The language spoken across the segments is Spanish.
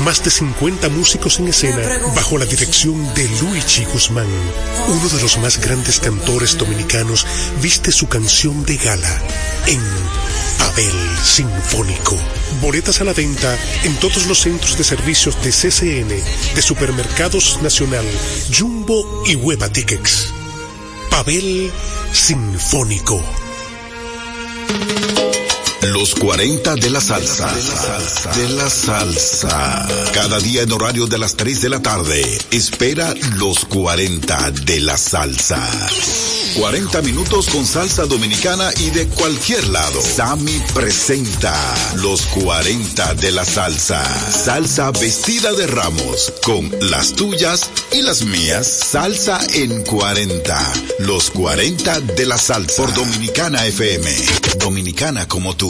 más de 50 músicos en escena bajo la dirección de Luigi Guzmán. Uno de los más grandes cantores dominicanos viste su canción de gala en Abel Sinfónico. Boletas a la venta en todos los centros de servicios de CCN, de Supermercados Nacional, Jumbo y Hueva Tickets. Pavel Sinfónico. Los 40 de la salsa. De la salsa. Cada día en horario de las 3 de la tarde. Espera los 40 de la salsa. 40 minutos con salsa dominicana y de cualquier lado. Sami presenta los 40 de la salsa. Salsa vestida de ramos con las tuyas y las mías. Salsa en 40. Los 40 de la salsa por Dominicana FM. Dominicana como tú.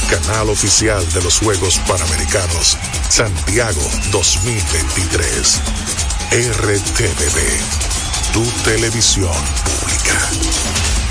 canal oficial de los Juegos Panamericanos Santiago 2023. RTVD, tu televisión pública.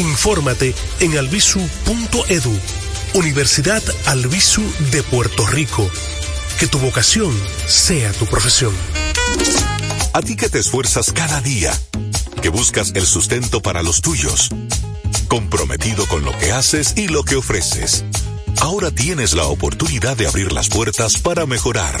Infórmate en albisu.edu, Universidad Albisu de Puerto Rico. Que tu vocación sea tu profesión. A ti que te esfuerzas cada día, que buscas el sustento para los tuyos, comprometido con lo que haces y lo que ofreces. Ahora tienes la oportunidad de abrir las puertas para mejorar,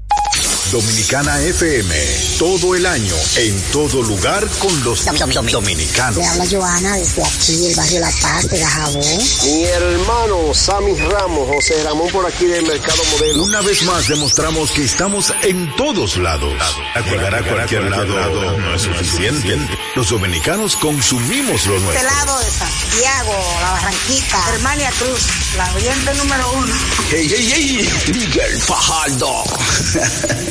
Dominicana FM, todo el año, en todo lugar con los dominicanos. Le habla Joana desde aquí, el barrio La Paz, de Gajabón. Mi hermano Sammy Ramos, José Ramón por aquí del Mercado Modelo. Una vez más demostramos que estamos en todos lados. Llegar a cualquier lado no es suficiente. Los dominicanos consumimos lo nuestro. Este lado de Santiago, La Barranquita, Hermania Cruz, la oyente número uno. ¡Hey, hey, hey! Miguel Fajardo.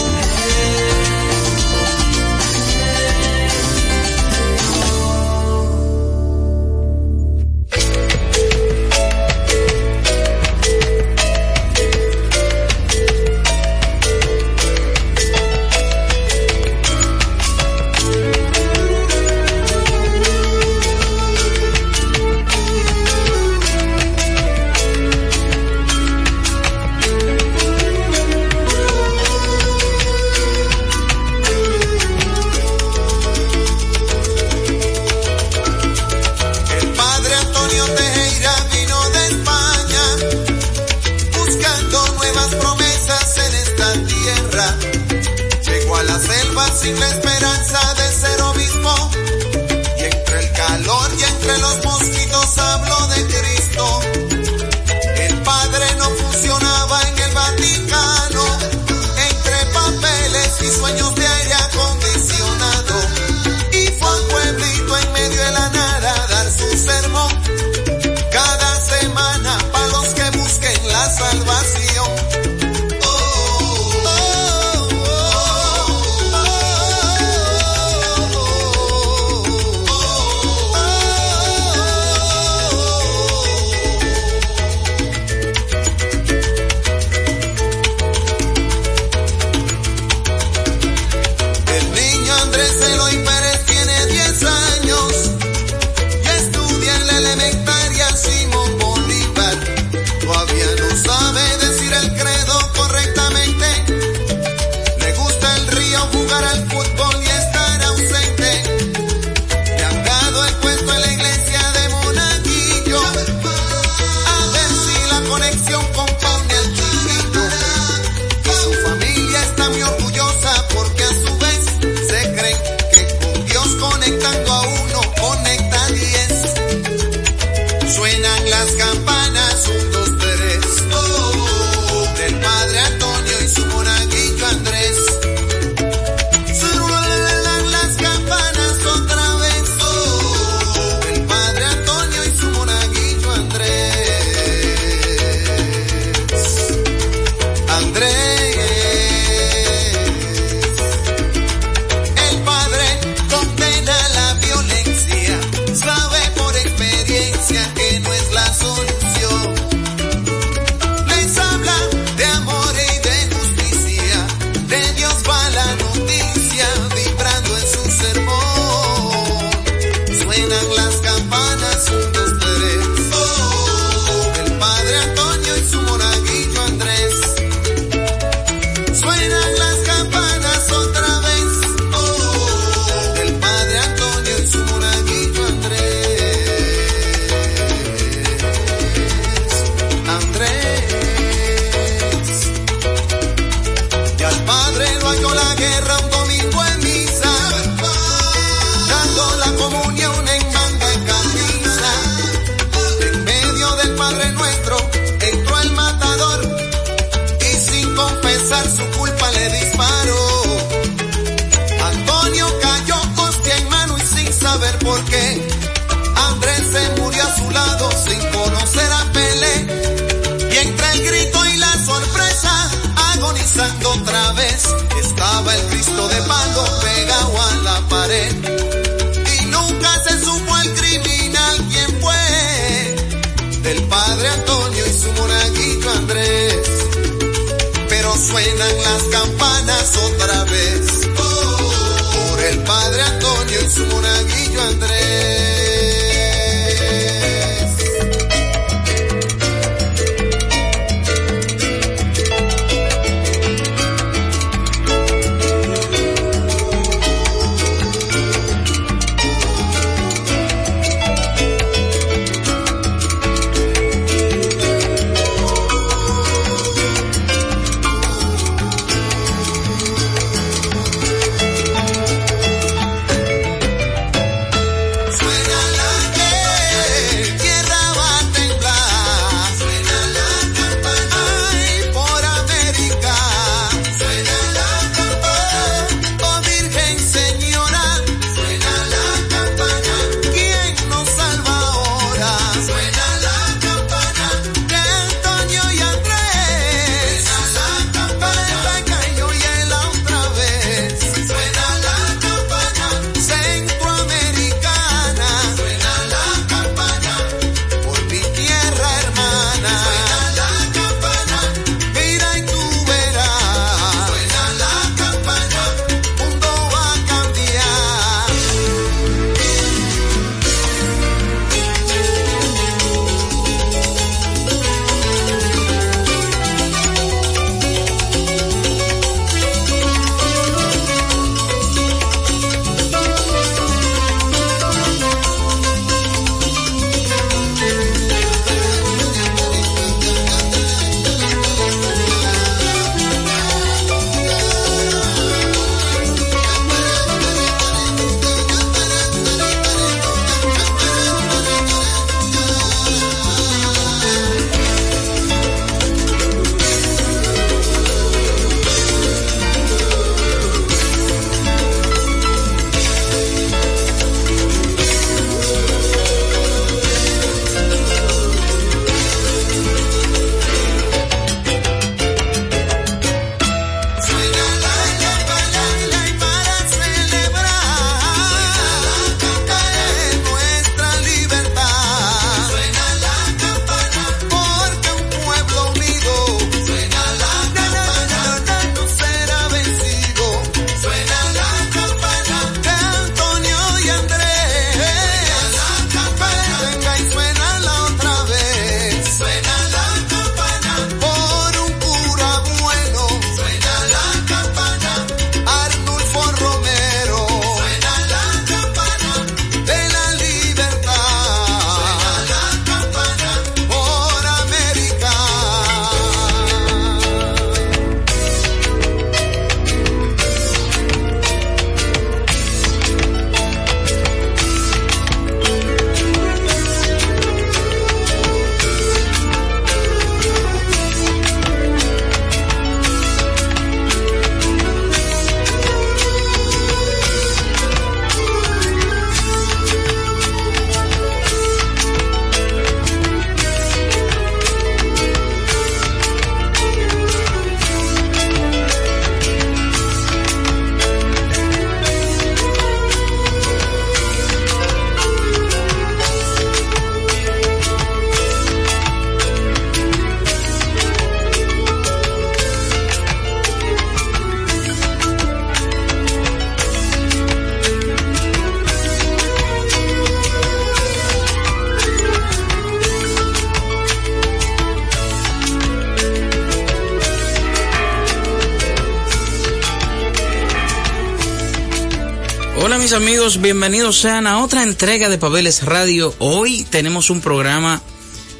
bienvenidos sean a otra entrega de Pabeles Radio. Hoy tenemos un programa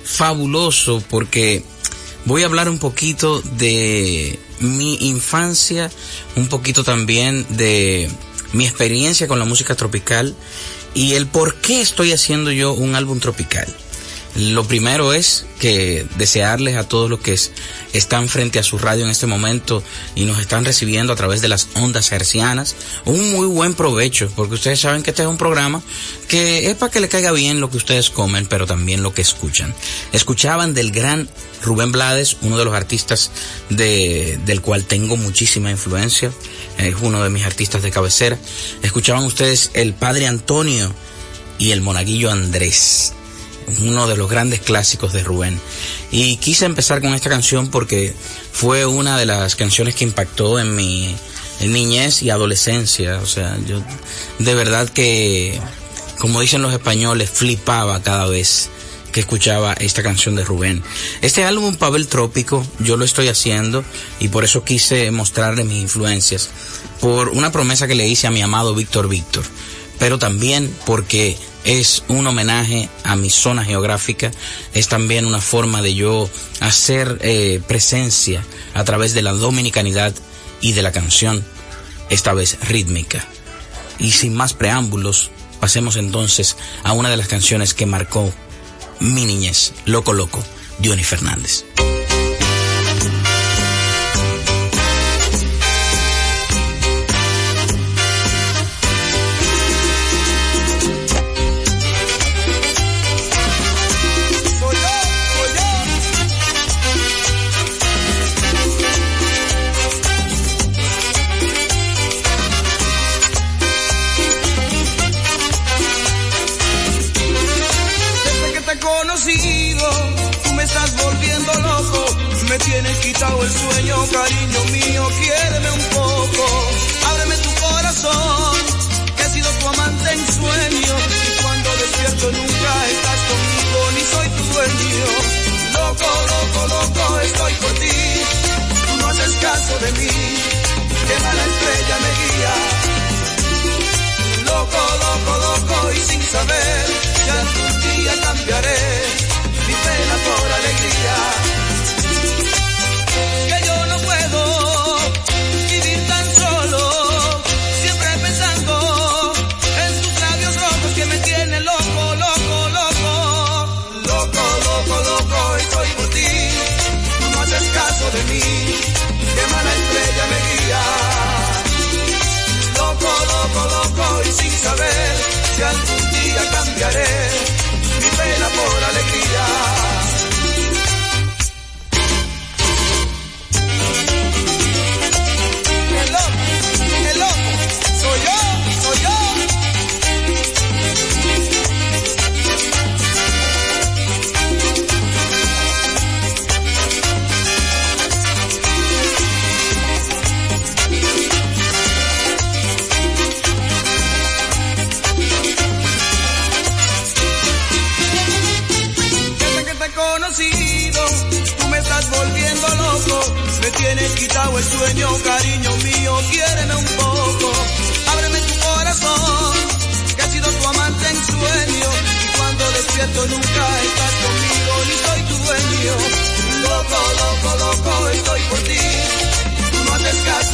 fabuloso porque voy a hablar un poquito de mi infancia, un poquito también de mi experiencia con la música tropical y el por qué estoy haciendo yo un álbum tropical. Lo primero es que desearles a todos los que es están frente a su radio en este momento y nos están recibiendo a través de las ondas hercianas un muy buen provecho, porque ustedes saben que este es un programa que es para que le caiga bien lo que ustedes comen, pero también lo que escuchan. Escuchaban del gran Rubén Blades, uno de los artistas de, del cual tengo muchísima influencia, es uno de mis artistas de cabecera. Escuchaban ustedes el Padre Antonio y el Monaguillo Andrés uno de los grandes clásicos de Rubén. Y quise empezar con esta canción porque fue una de las canciones que impactó en mi niñez y adolescencia. O sea, yo de verdad que, como dicen los españoles, flipaba cada vez que escuchaba esta canción de Rubén. Este álbum Pavel Trópico yo lo estoy haciendo y por eso quise mostrarle mis influencias por una promesa que le hice a mi amado Víctor Víctor, pero también porque es un homenaje a mi zona geográfica, es también una forma de yo hacer eh, presencia a través de la dominicanidad y de la canción, esta vez rítmica. Y sin más preámbulos, pasemos entonces a una de las canciones que marcó mi niñez, Loco Loco, Johnny Fernández. El sueño, cariño mío, quiéreme un poco. Ábreme tu corazón, que he sido tu amante en sueño. Y cuando despierto nunca estás conmigo, ni soy tu dueño. Loco, loco, loco, estoy por ti. Tú no haces caso de mí,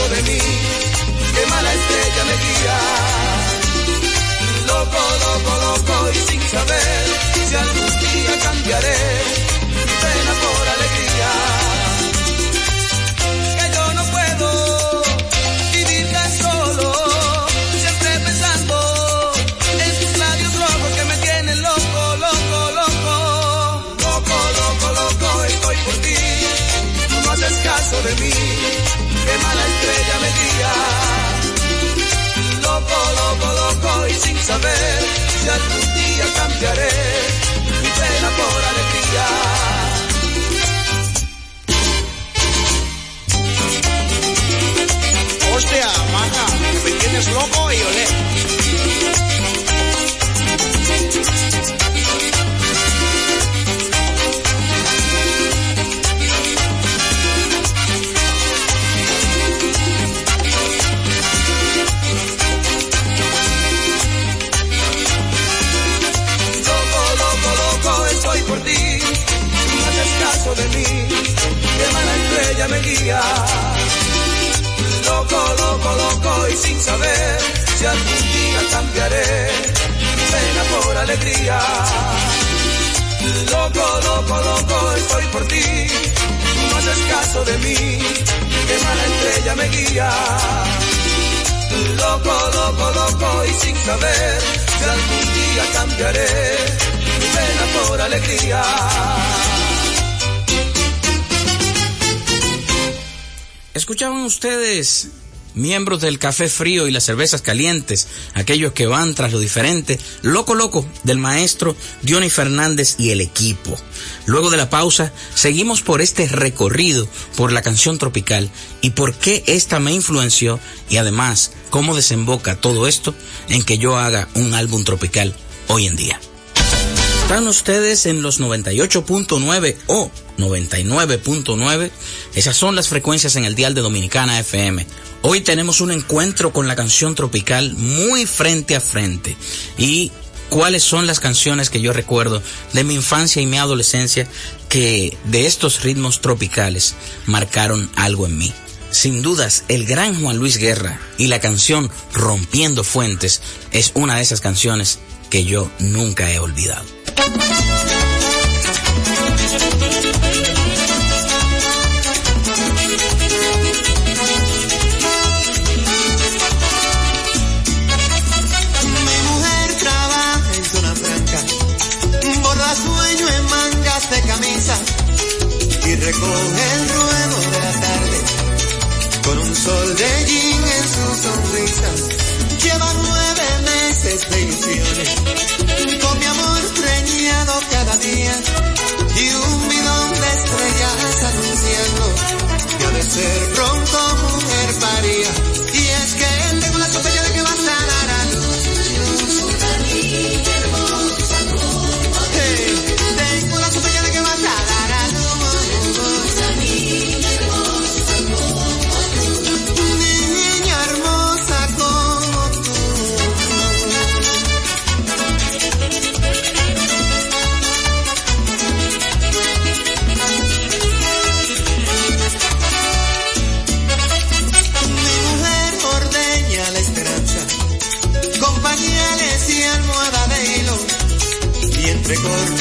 de mí, qué mala estrella me guía. Loco, loco, loco, y sin saber si algún día cambiaré sin saber si algún día cambiaré mi pena por alegría. Hostia, maja, me tienes loco y olé. Me guía. Loco, loco, loco y sin saber si algún día cambiaré mi pena por alegría. Loco, loco, loco, estoy por ti. No haces caso de mí, que mala estrella me guía. Loco, loco, loco, y sin saber si algún día cambiaré mi pena por alegría. ¿Escuchaban ustedes miembros del café frío y las cervezas calientes, aquellos que van tras lo diferente, loco loco del maestro Diony Fernández y el equipo. Luego de la pausa, seguimos por este recorrido por la canción tropical y por qué esta me influenció y además cómo desemboca todo esto en que yo haga un álbum tropical hoy en día. Están ustedes en los 98.9 o 99.9. Esas son las frecuencias en el dial de Dominicana FM. Hoy tenemos un encuentro con la canción tropical muy frente a frente. Y cuáles son las canciones que yo recuerdo de mi infancia y mi adolescencia que de estos ritmos tropicales marcaron algo en mí. Sin dudas, el gran Juan Luis Guerra y la canción Rompiendo Fuentes es una de esas canciones que yo nunca he olvidado. Mi mujer trabaja en zona franca, borda sueño en mangas de camisa y recoge el ruedo de la tarde con un sol de jean en su sonrisa. Lleva meses de ilusiones, con mi amor preñado cada día y un bidón de estrellas anunciando que ha de ser pronto mujer paría. Y es que y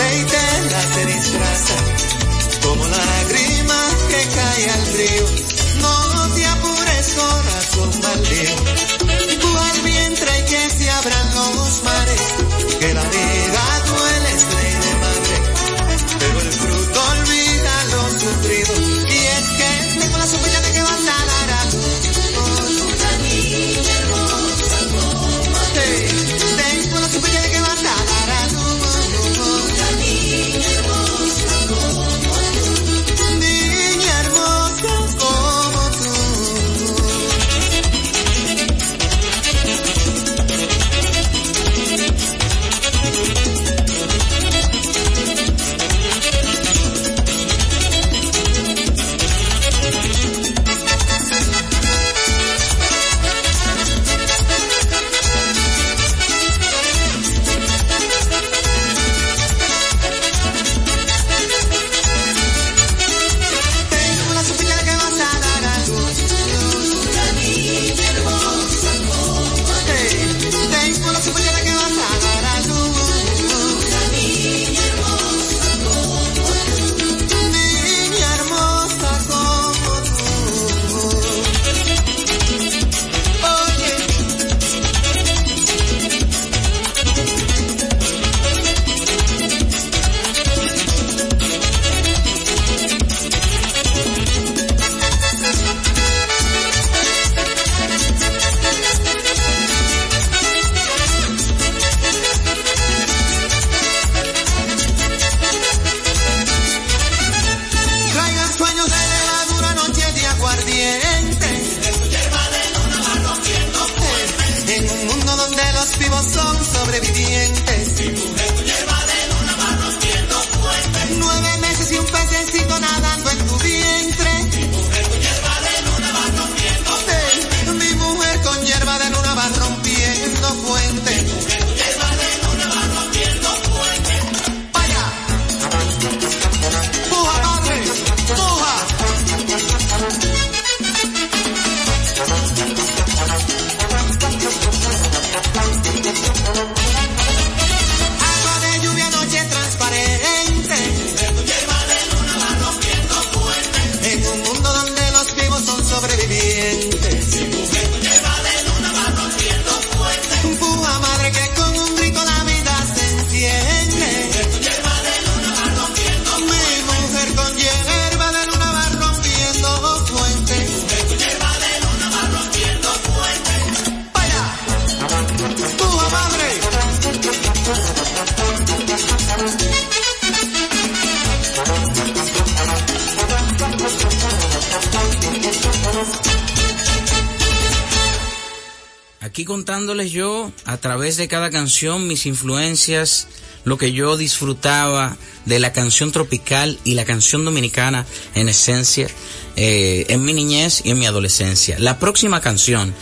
contándoles yo a través de cada canción mis influencias, lo que yo disfrutaba de la canción tropical y la canción dominicana en esencia eh, en mi niñez y en mi adolescencia. La próxima canción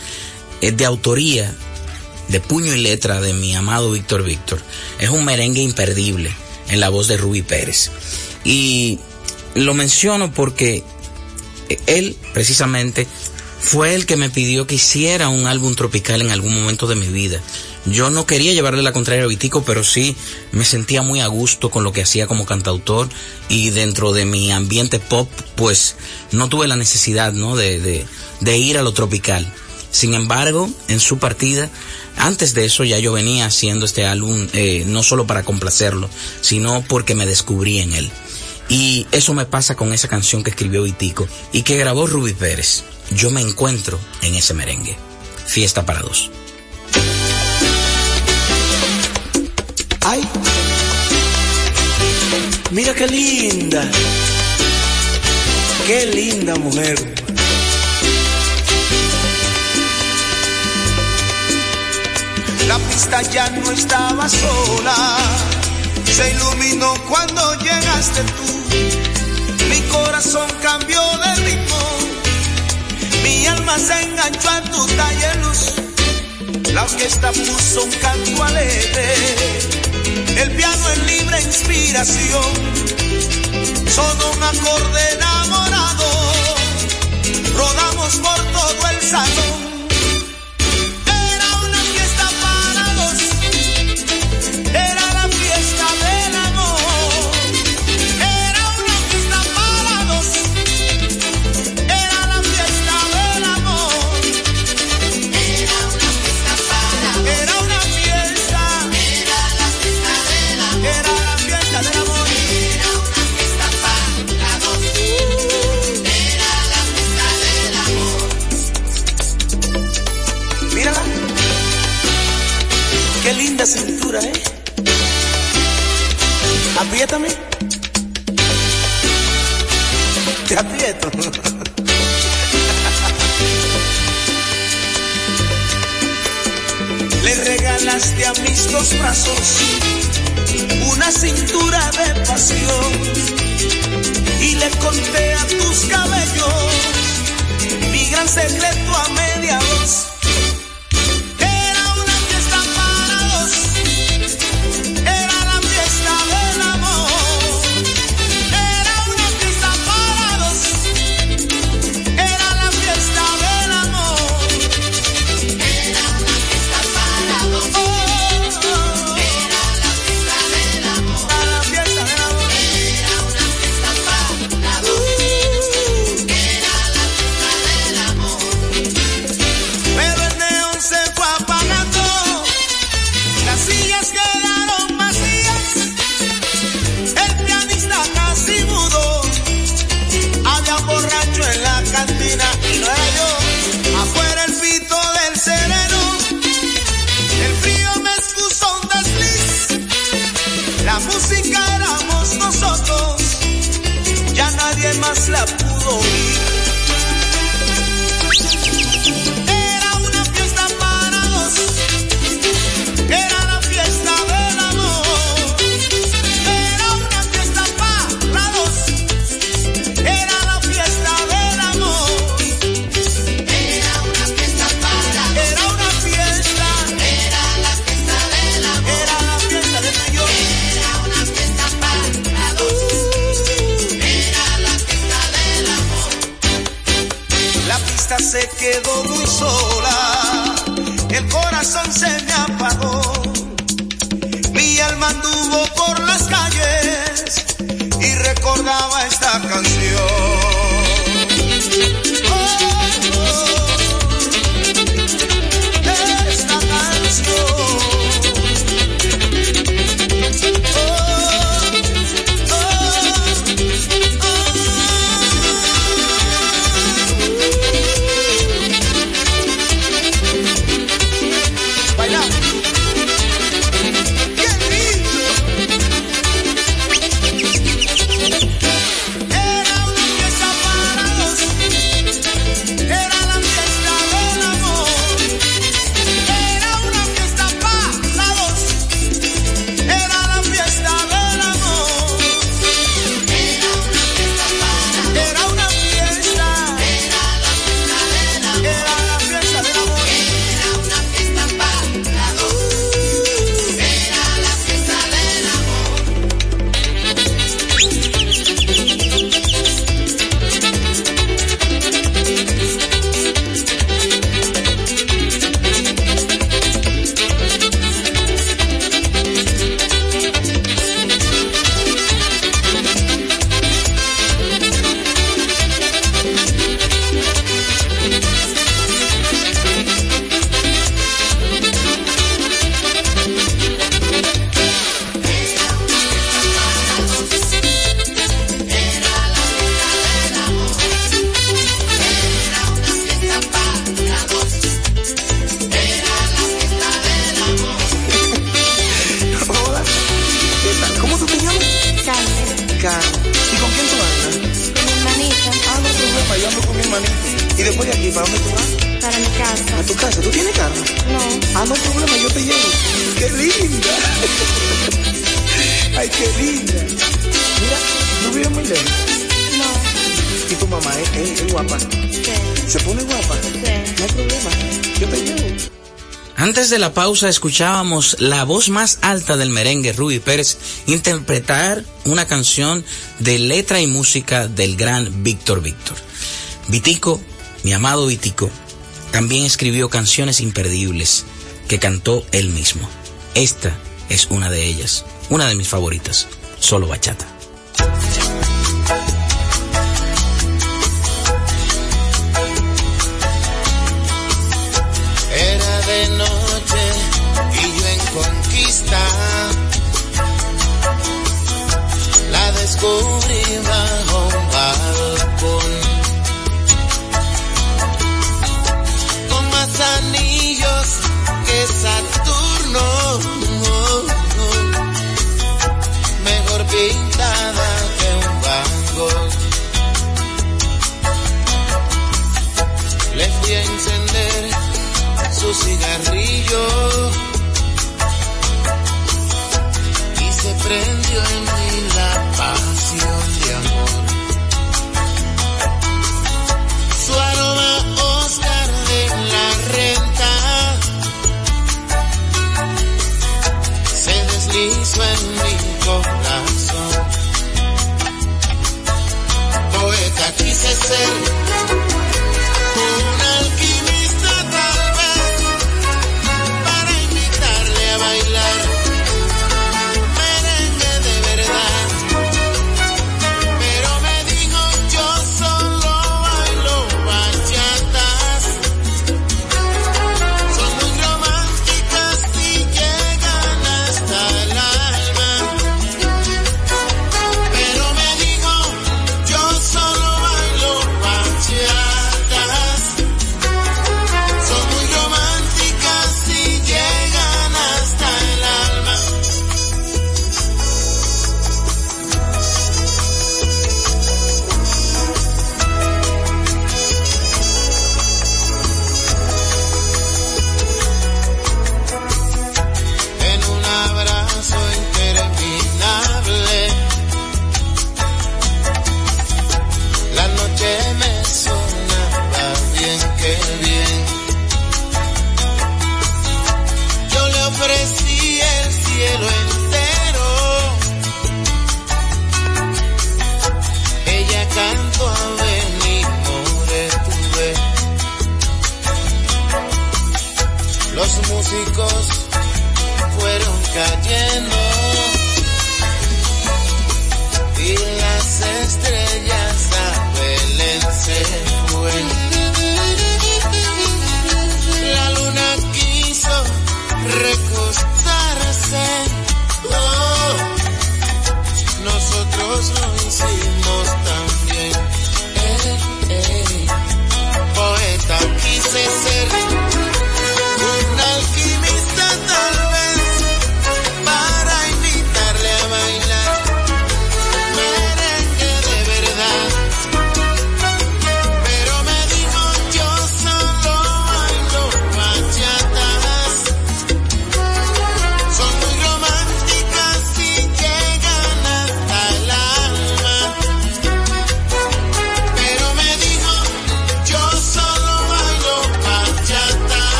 es de autoría de puño y letra de mi amado Víctor Víctor. Es un merengue imperdible en la voz de Ruby Pérez. Y lo menciono porque él precisamente fue el que me pidió que hiciera un álbum tropical en algún momento de mi vida. Yo no quería llevarle la contraria a Vitico, pero sí me sentía muy a gusto con lo que hacía como cantautor y dentro de mi ambiente pop, pues no tuve la necesidad, ¿no? De, de, de ir a lo tropical. Sin embargo, en su partida, antes de eso ya yo venía haciendo este álbum eh, no solo para complacerlo, sino porque me descubrí en él. Y eso me pasa con esa canción que escribió Vitico y que grabó Ruby Pérez. Yo me encuentro en ese merengue. Fiesta para dos. Ay, mira qué linda, qué linda mujer. La pista ya no estaba sola, se iluminó cuando llegaste tú. Mi corazón cambió de ritmo, mi alma se enganchó a tu taller luz. La orquesta puso un canto alegre, el piano en libre inspiración. Sonó un acorde enamorado, rodamos por todo de la pausa escuchábamos la voz más alta del merengue, Ruby Pérez, interpretar una canción de letra y música del gran Víctor Víctor. Vitico, mi amado Vitico, también escribió canciones imperdibles que cantó él mismo. Esta es una de ellas, una de mis favoritas, solo bachata. cigarrillos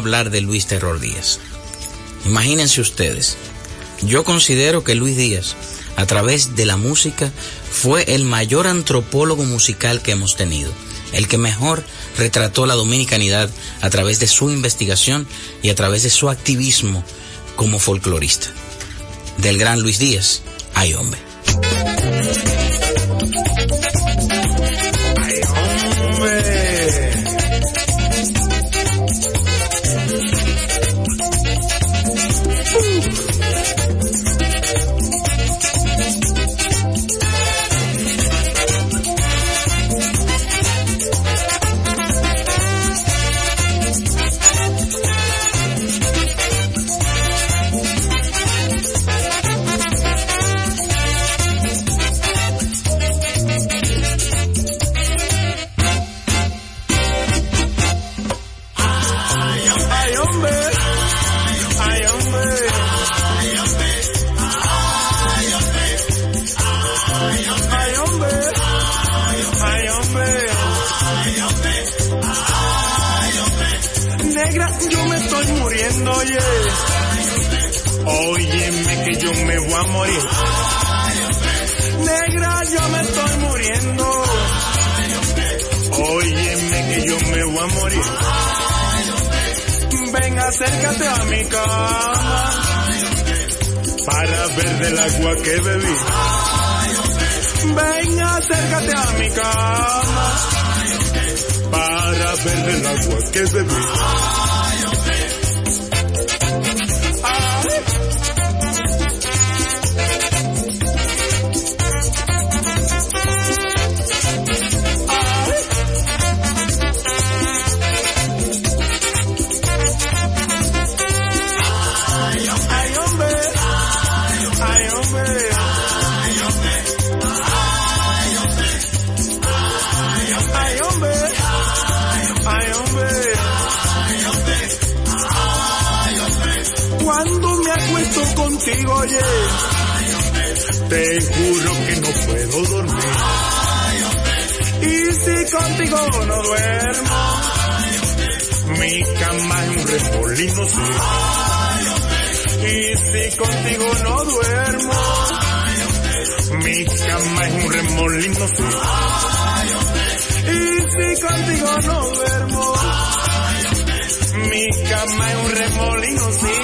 hablar de Luis Terror Díaz. Imagínense ustedes, yo considero que Luis Díaz, a través de la música, fue el mayor antropólogo musical que hemos tenido, el que mejor retrató la dominicanidad a través de su investigación y a través de su activismo como folclorista. Del gran Luis Díaz, hay hombre. Negra, yo me estoy muriendo, oye. Óyeme que yo me voy a morir. Negra, yo me estoy muriendo. Óyeme que yo me voy a morir. Ven, acércate a mi cama para ver del agua que bebí. Ven, acércate a mi cama para ver del agua que bebí. Ay, te juro que no puedo dormir. Y si contigo no duermo, mi cama es un remolino, sí. Y si contigo no duermo, mi cama es un remolino, sí. Y si contigo no duermo, mi cama es un remolino, sí.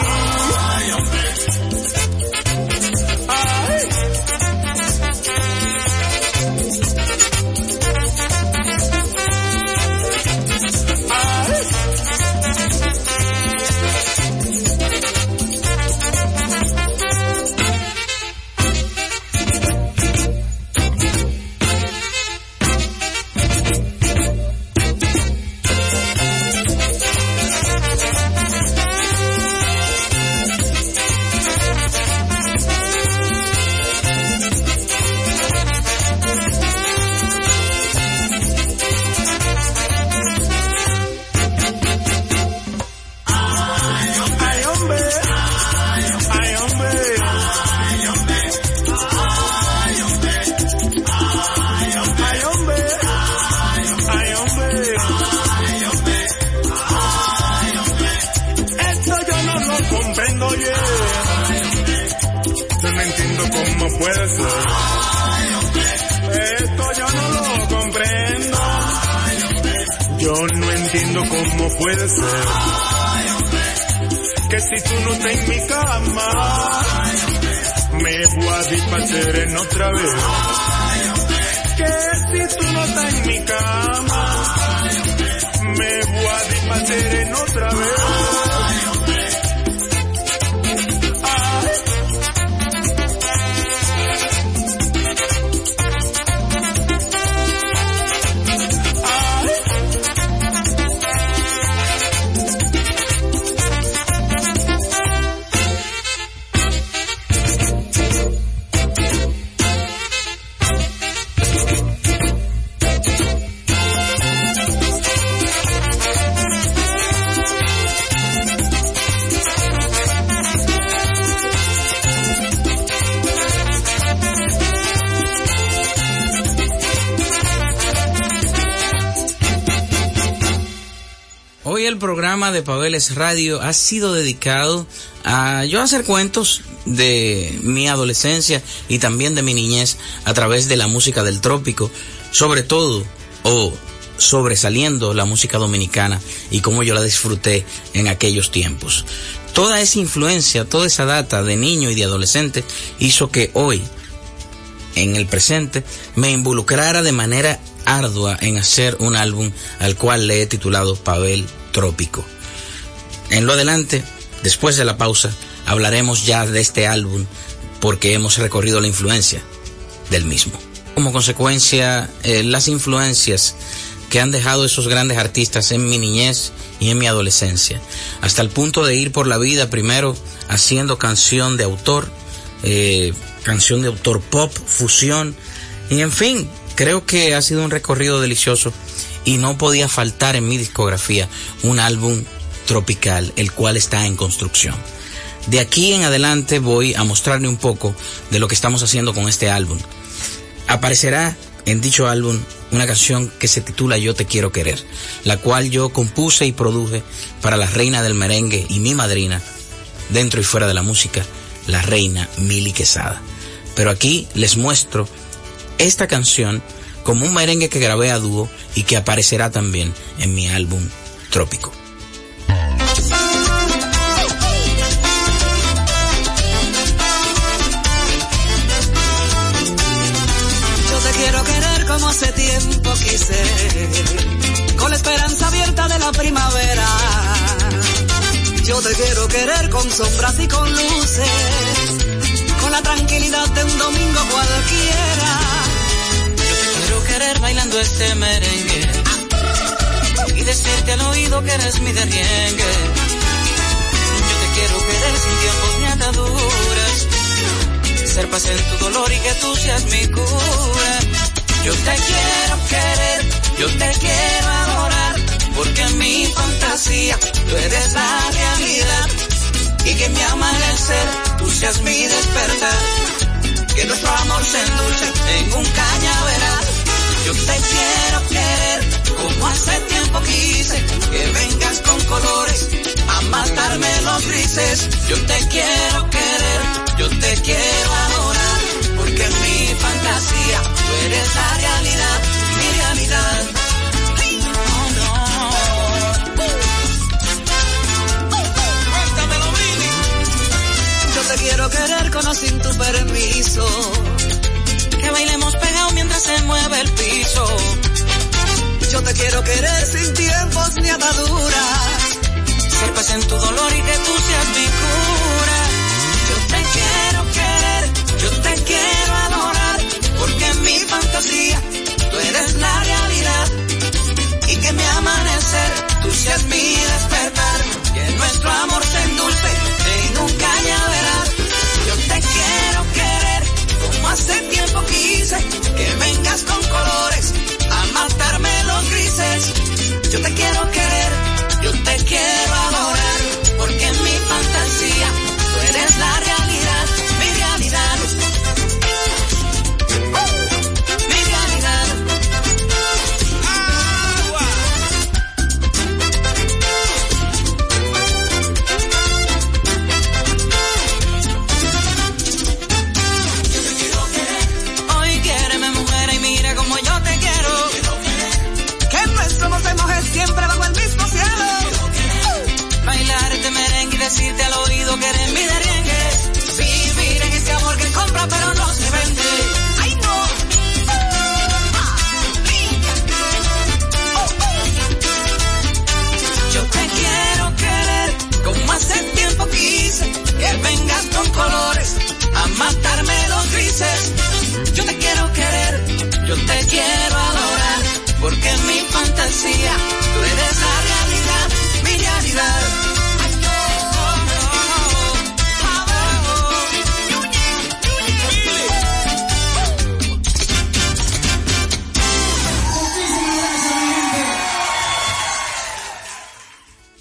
Radio ha sido dedicado a yo hacer cuentos de mi adolescencia y también de mi niñez a través de la música del trópico, sobre todo o sobresaliendo la música dominicana y cómo yo la disfruté en aquellos tiempos. Toda esa influencia, toda esa data de niño y de adolescente hizo que hoy, en el presente, me involucrara de manera ardua en hacer un álbum al cual le he titulado Pavel Trópico. En lo adelante, después de la pausa, hablaremos ya de este álbum porque hemos recorrido la influencia del mismo. Como consecuencia, eh, las influencias que han dejado esos grandes artistas en mi niñez y en mi adolescencia, hasta el punto de ir por la vida primero haciendo canción de autor, eh, canción de autor pop, fusión, y en fin, creo que ha sido un recorrido delicioso y no podía faltar en mi discografía un álbum tropical, el cual está en construcción. De aquí en adelante voy a mostrarle un poco de lo que estamos haciendo con este álbum. Aparecerá en dicho álbum una canción que se titula Yo te quiero querer, la cual yo compuse y produje para la reina del merengue y mi madrina, dentro y fuera de la música, la reina Mili Quesada. Pero aquí les muestro esta canción como un merengue que grabé a dúo y que aparecerá también en mi álbum Trópico. Con la esperanza abierta de la primavera. Yo te quiero querer con sombras y con luces, con la tranquilidad de un domingo cualquiera. Yo te quiero querer bailando este merengue y decirte al oído que eres mi derriengue. Yo te quiero querer sin tiempos ni ataduras, ser paz en tu dolor y que tú seas mi cura. Yo te quiero querer, yo te quiero adorar, porque en mi fantasía tú eres la realidad y que mi amanecer tú seas mi despertar, que nuestro amor se endulce en un cañaveral. Yo te quiero querer como hace tiempo quise, que vengas con colores a matarme los grises. Yo te quiero querer, yo te quiero adorar, porque en mi fantasía tú eres la realidad, mi realidad. Yo te quiero querer con o sin tu permiso, Que bailemos pegados mientras se mueve el piso. yo te quiero querer sin tiempos ni ataduras. Ser paz en tu dolor y que tú seas mi cura. Tú eres la realidad. y que mi amanecer Tú seas mi despertar, que nuestro amor se endulce en un cañaveral. Yo te quiero querer como hace tiempo quise, que vengas con colores a matarme los grises. Yo te quiero querer, yo te quiero Porque mi fantasía tú eres la realidad, mi realidad.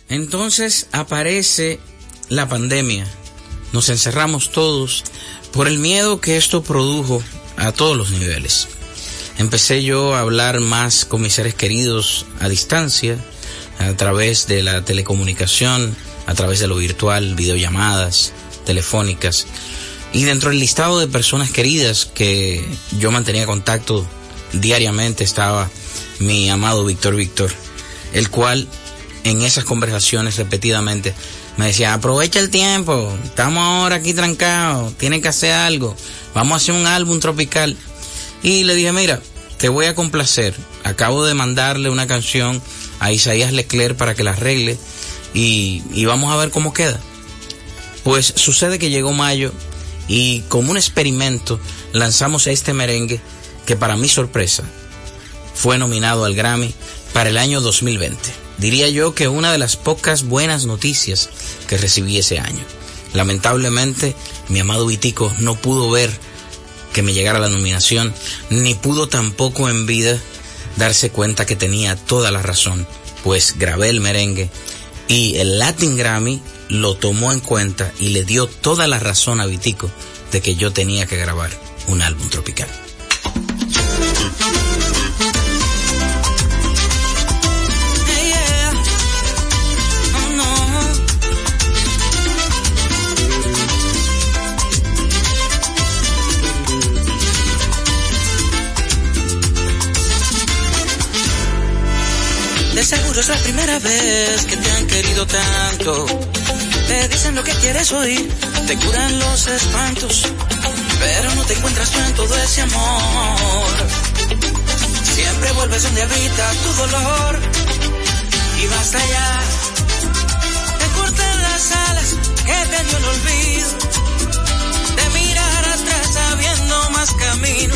Entonces aparece la pandemia. Nos encerramos todos por el miedo que esto produjo a todos los niveles. Empecé yo a hablar más con mis seres queridos a distancia, a través de la telecomunicación, a través de lo virtual, videollamadas, telefónicas. Y dentro del listado de personas queridas que yo mantenía contacto diariamente estaba mi amado Víctor Víctor, el cual en esas conversaciones repetidamente me decía, aprovecha el tiempo, estamos ahora aquí trancados, tienen que hacer algo, vamos a hacer un álbum tropical. Y le dije, mira, te voy a complacer, acabo de mandarle una canción a Isaías Leclerc para que la arregle y, y vamos a ver cómo queda. Pues sucede que llegó mayo y como un experimento lanzamos este merengue que para mi sorpresa fue nominado al Grammy para el año 2020. Diría yo que una de las pocas buenas noticias que recibí ese año. Lamentablemente, mi amado Vitico no pudo ver que me llegara la nominación, ni pudo tampoco en vida darse cuenta que tenía toda la razón, pues grabé el merengue y el Latin Grammy lo tomó en cuenta y le dio toda la razón a Vitico de que yo tenía que grabar un álbum tropical. Es la primera vez que te han querido tanto. Te dicen lo que quieres oír, te curan los espantos, pero no te encuentras tú en todo ese amor. Siempre vuelves donde habita tu dolor y basta ya. Te cortan las alas que te dio el olvido, de mirar atrás sabiendo más camino.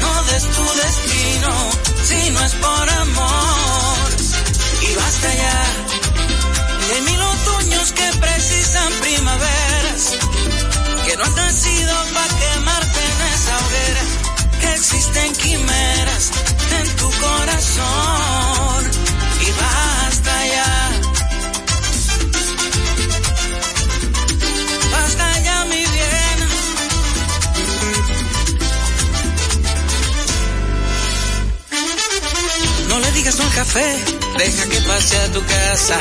No des tu destino si no es por amor y basta ya. De mil otoños que precisan primaveras, que no han nacido para quemarte en esa hoguera, que existen quimeras en tu corazón y basta ya. Basta ya mi bien. No le digas no al café, deja que pase a tu casa.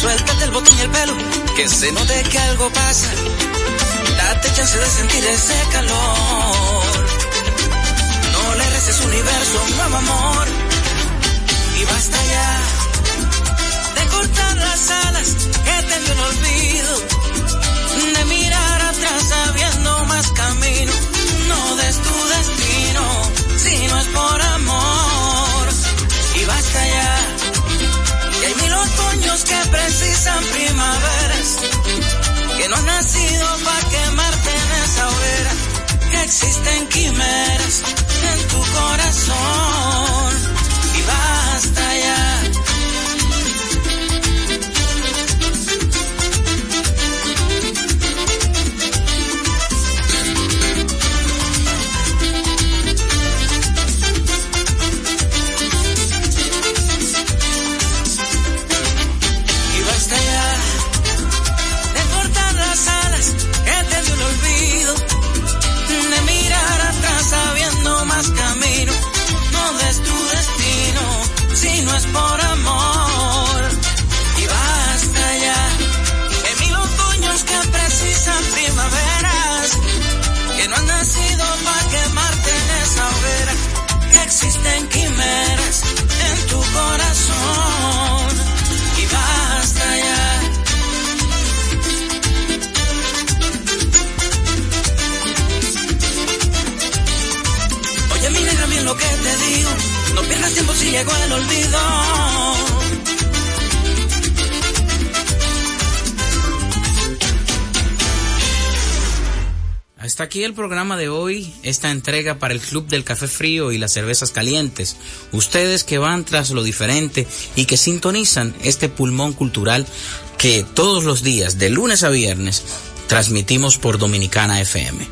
Suéltate el botón y el pelo, que se note que algo pasa. Date chance de sentir ese calor. No le reces universo, un nuevo amor. Y basta ya de cortar las alas que te dio el olvido. De mirar atrás sabiendo más camino. No des tu destino si no es por amor. Y basta ya. Que precisan primaveras. Que no han nacido para quemarte en esa hoguera. Que existen quimeras en tu corazón. Y basta llegó el olvido. Hasta aquí el programa de hoy, esta entrega para el Club del Café Frío y las Cervezas Calientes. Ustedes que van tras lo diferente y que sintonizan este pulmón cultural que todos los días, de lunes a viernes, transmitimos por Dominicana FM.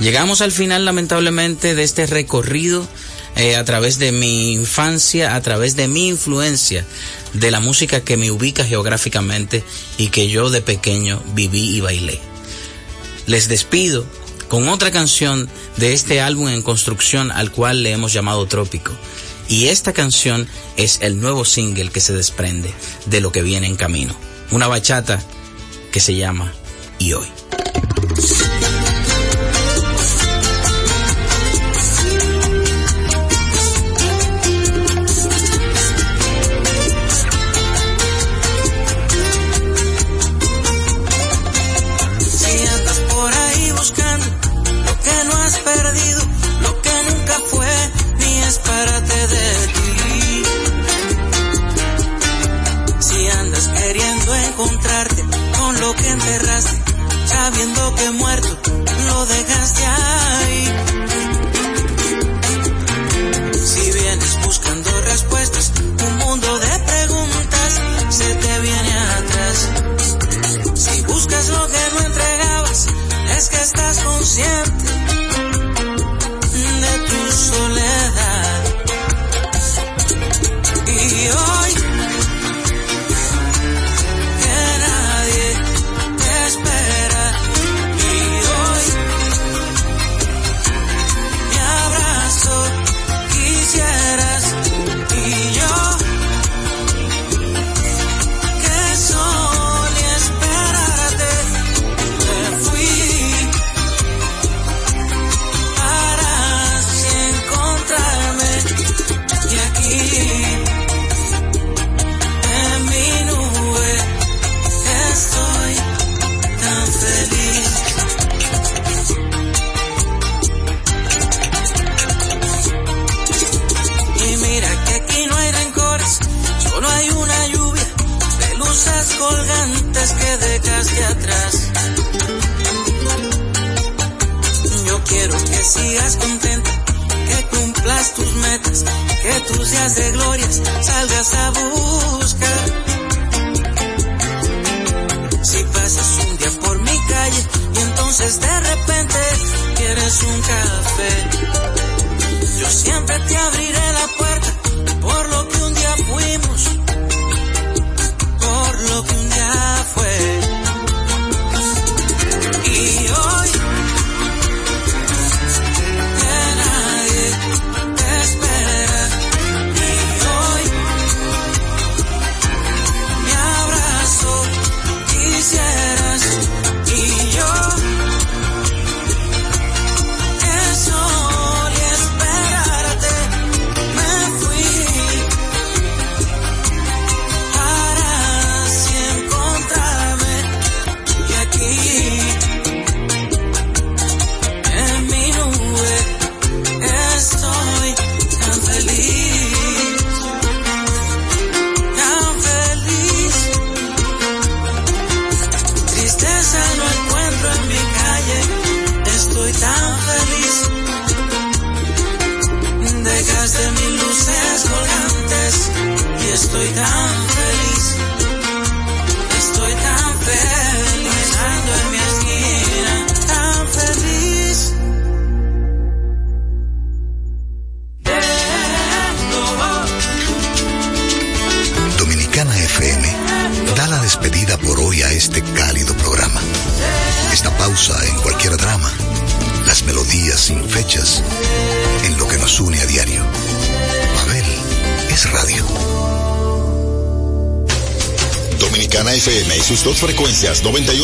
Llegamos al final, lamentablemente, de este recorrido eh, a través de mi infancia, a través de mi influencia, de la música que me ubica geográficamente y que yo de pequeño viví y bailé. Les despido con otra canción de este álbum en construcción al cual le hemos llamado Trópico. Y esta canción es el nuevo single que se desprende de lo que viene en camino. Una bachata que se llama Y hoy. Encontrarte con lo que enterraste, sabiendo que muerto lo dejaste ahí. Si vienes buscando respuestas, un mundo de preguntas se te viene atrás. Si buscas lo que no entregabas, es que estás consciente Quiero que sigas contenta, que cumplas tus metas, que tus días de glorias salgas a buscar. Si pasas un día por mi calle y entonces de repente quieres un café, yo siempre te abriré la puerta por lo que un día fuimos, por lo que un día fue.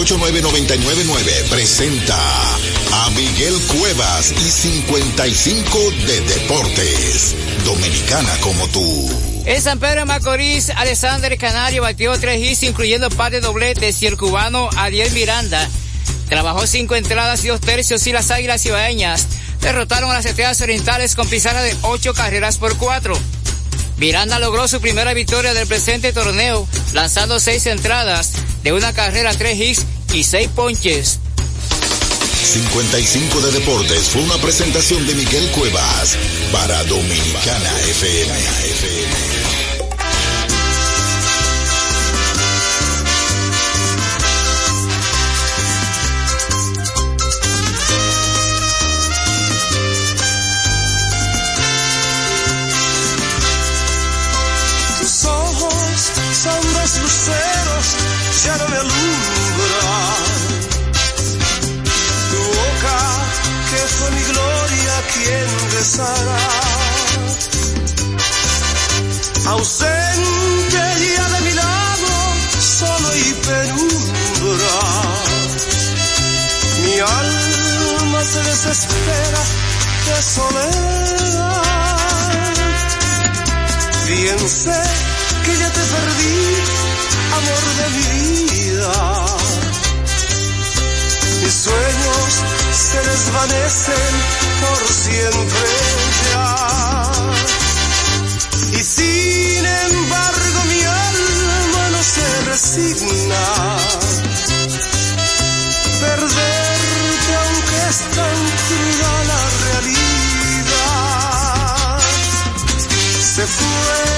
889-999 presenta a Miguel Cuevas y 55 de Deportes. Dominicana como tú. En San Pedro de Macorís, Alexander Canario batió tres hits, incluyendo par de dobletes, y el cubano Ariel Miranda trabajó cinco entradas y dos tercios, y las águilas ibaeñas derrotaron a las estrellas orientales con pizarra de ocho carreras por cuatro. Miranda logró su primera victoria del presente torneo, lanzando seis entradas de una carrera, tres hits y seis ponches. 55 de Deportes fue una presentación de Miguel Cuevas para Dominicana FM. Ausente ya de mi lado, solo y penumbra. Mi alma se desespera de soledad. Bien sé que ya te perdí, amor de mi vida. Mis sueños se desvanecen por siempre ya. Sin embargo mi alma no se resigna. Perderte aunque es tan cruda la realidad se fue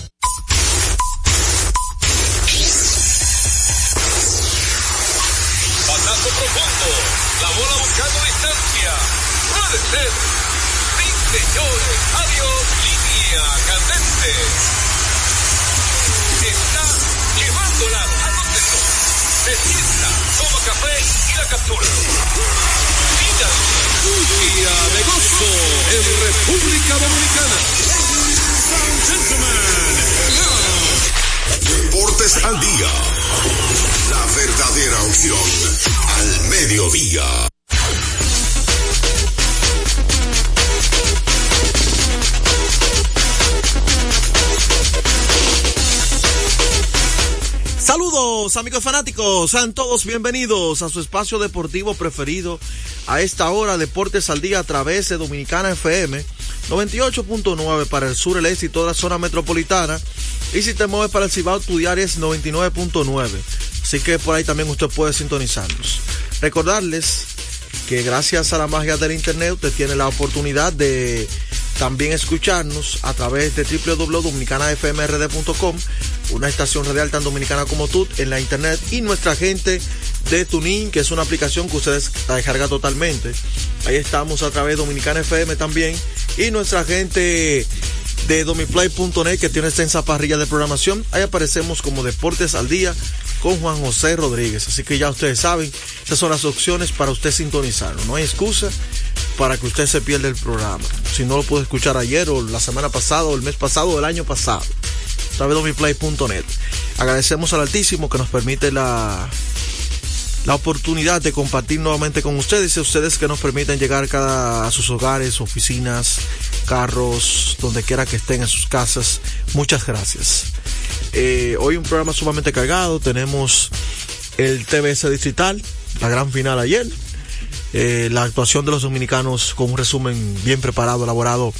Y. Mira, día de gozo en República Dominicana. Deportes al día. La verdadera opción al mediodía. Saludos amigos fanáticos, sean todos bienvenidos a su espacio deportivo preferido a esta hora Deportes al Día a través de Dominicana FM 98.9 para el sur, el este y toda la zona metropolitana. Y si te mueves para el Cibao tu diario es 99.9 así que por ahí también usted puede sintonizarnos. Recordarles que gracias a la magia del internet usted tiene la oportunidad de también escucharnos a través de www.dominicanafmrd.com, una estación radial tan dominicana como tú en la internet y nuestra gente de Tunin, que es una aplicación que ustedes la descargan totalmente. Ahí estamos a través de Dominicana FM también y nuestra gente de domiplay.net que tiene extensa parrilla de programación. Ahí aparecemos como Deportes al Día con Juan José Rodríguez. Así que ya ustedes saben, esas son las opciones para usted sintonizarlo. No hay excusa para que usted se pierda el programa. Si no lo pudo escuchar ayer o la semana pasada o el mes pasado o el año pasado. www.domiplay.net. Agradecemos al Altísimo que nos permite la la oportunidad de compartir nuevamente con ustedes y ustedes que nos permiten llegar a sus hogares, oficinas, carros, donde quiera que estén en sus casas. Muchas gracias. Eh, hoy un programa sumamente cargado. Tenemos el TBS Distrital, la gran final ayer. Eh, la actuación de los dominicanos con un resumen bien preparado, elaborado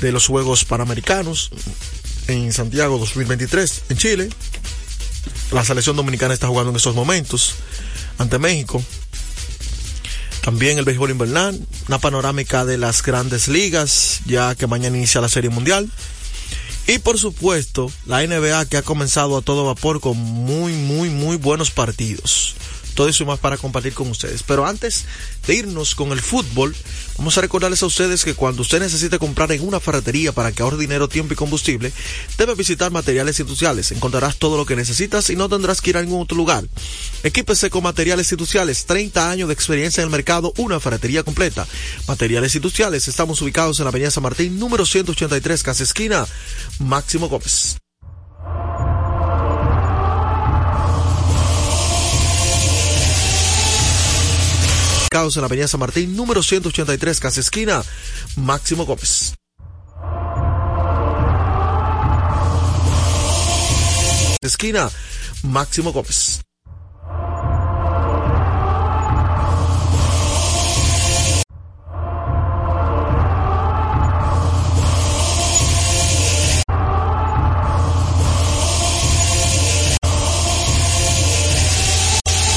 de los Juegos Panamericanos en Santiago 2023 en Chile. La selección dominicana está jugando en esos momentos ante México. También el béisbol invernal, una panorámica de las grandes ligas, ya que mañana inicia la Serie Mundial. Y por supuesto, la NBA que ha comenzado a todo vapor con muy, muy, muy buenos partidos. Todo eso y más para compartir con ustedes. Pero antes de irnos con el fútbol, vamos a recordarles a ustedes que cuando usted necesite comprar en una ferretería para que ahorre dinero, tiempo y combustible, debe visitar materiales industriales. Encontrarás todo lo que necesitas y no tendrás que ir a ningún otro lugar. Equípese con materiales industriales, 30 años de experiencia en el mercado, una ferretería completa. Materiales industriales, estamos ubicados en la avenida San Martín, número 183, casa esquina, Máximo Gómez. En la avenida San Martín, número 183, casa esquina, Máximo Gómez. Esquina, Máximo Gómez.